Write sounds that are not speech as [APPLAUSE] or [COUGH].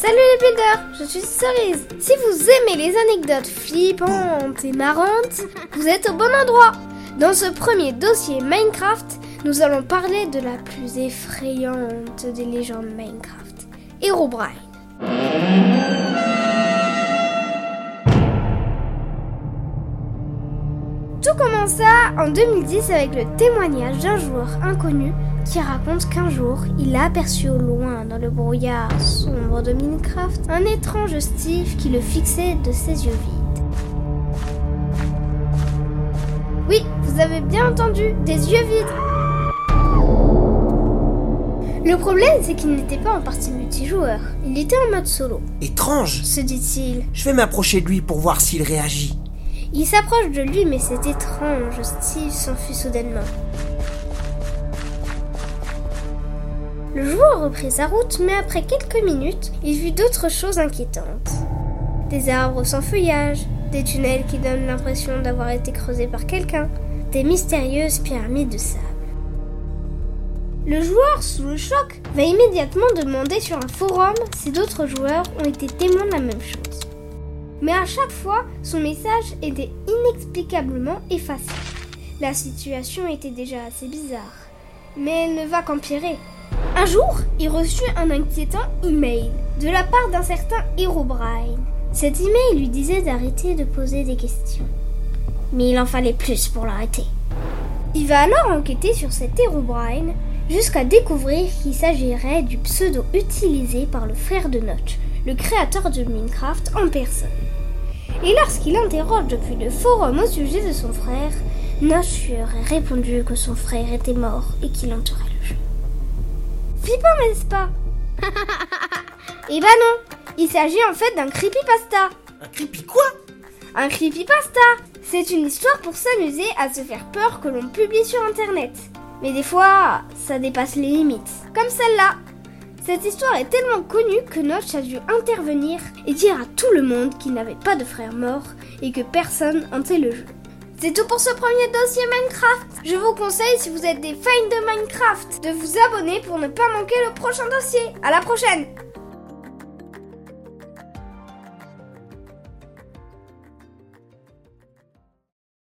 Salut les builders, je suis Cerise. Si vous aimez les anecdotes flippantes et marrantes, vous êtes au bon endroit. Dans ce premier dossier Minecraft, nous allons parler de la plus effrayante des légendes Minecraft, Herobrine. Tout commença en 2010 avec le témoignage d'un joueur inconnu qui raconte qu'un jour, il a aperçu au loin, dans le brouillard sombre de Minecraft, un étrange Steve qui le fixait de ses yeux vides. Oui, vous avez bien entendu, des yeux vides. Le problème, c'est qu'il n'était pas en partie multijoueur, il était en mode solo, Étrange se dit-il. Je vais m'approcher de lui pour voir s'il réagit. Il s'approche de lui, mais c'est étrange, Steve s'enfuit soudainement. Le joueur reprit sa route, mais après quelques minutes, il vit d'autres choses inquiétantes. Des arbres sans feuillage, des tunnels qui donnent l'impression d'avoir été creusés par quelqu'un, des mystérieuses pyramides de sable. Le joueur, sous le choc, va immédiatement demander sur un forum si d'autres joueurs ont été témoins de la même chose. Mais à chaque fois, son message était inexplicablement effacé. La situation était déjà assez bizarre, mais elle ne va qu'empirer. Un jour, il reçut un inquiétant email de la part d'un certain Herobrine. Cet email lui disait d'arrêter de poser des questions. Mais il en fallait plus pour l'arrêter. Il va alors enquêter sur cet Herobrine jusqu'à découvrir qu'il s'agirait du pseudo utilisé par le frère de Notch, le créateur de Minecraft en personne. Et lorsqu'il interroge depuis le forum au sujet de son frère, Notch lui aurait répondu que son frère était mort et qu'il jeu. Flippant, n'est-ce pas [LAUGHS] Eh ben non Il s'agit en fait d'un creepypasta Un creepy quoi? Un creepypasta C'est une histoire pour s'amuser à se faire peur que l'on publie sur internet. Mais des fois, ça dépasse les limites. Comme celle-là cette histoire est tellement connue que Notch a dû intervenir et dire à tout le monde qu'il n'avait pas de frère mort et que personne hantait le jeu. C'est tout pour ce premier dossier Minecraft. Je vous conseille, si vous êtes des fans de Minecraft, de vous abonner pour ne pas manquer le prochain dossier. À la prochaine